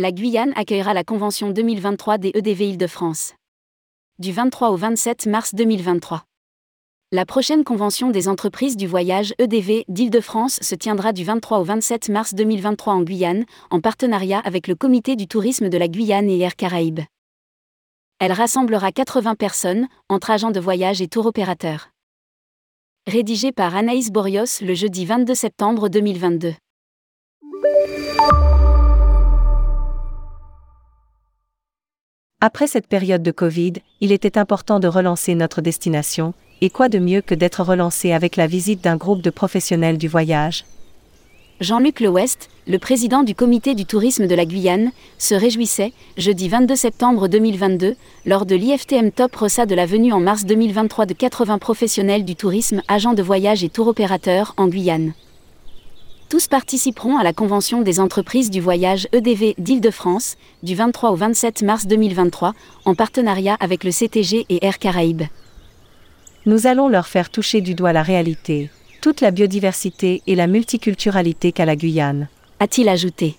La Guyane accueillera la convention 2023 des EDV Île-de-France. Du 23 au 27 mars 2023. La prochaine convention des entreprises du voyage EDV d'Île-de-France se tiendra du 23 au 27 mars 2023 en Guyane, en partenariat avec le Comité du tourisme de la Guyane et Air Caraïbes. Elle rassemblera 80 personnes, entre agents de voyage et tour opérateurs. Rédigé par Anaïs Borios le jeudi 22 septembre 2022. Après cette période de Covid, il était important de relancer notre destination, et quoi de mieux que d'être relancé avec la visite d'un groupe de professionnels du voyage? Jean-Luc Lewest, le président du comité du tourisme de la Guyane, se réjouissait, jeudi 22 septembre 2022, lors de l'IFTM Top Rossa de la venue en mars 2023 de 80 professionnels du tourisme, agents de voyage et tour opérateurs en Guyane. Tous participeront à la Convention des entreprises du voyage EDV d'Île-de-France, du 23 au 27 mars 2023, en partenariat avec le CTG et Air Caraïbes. Nous allons leur faire toucher du doigt la réalité, toute la biodiversité et la multiculturalité qu'a la Guyane, a-t-il ajouté.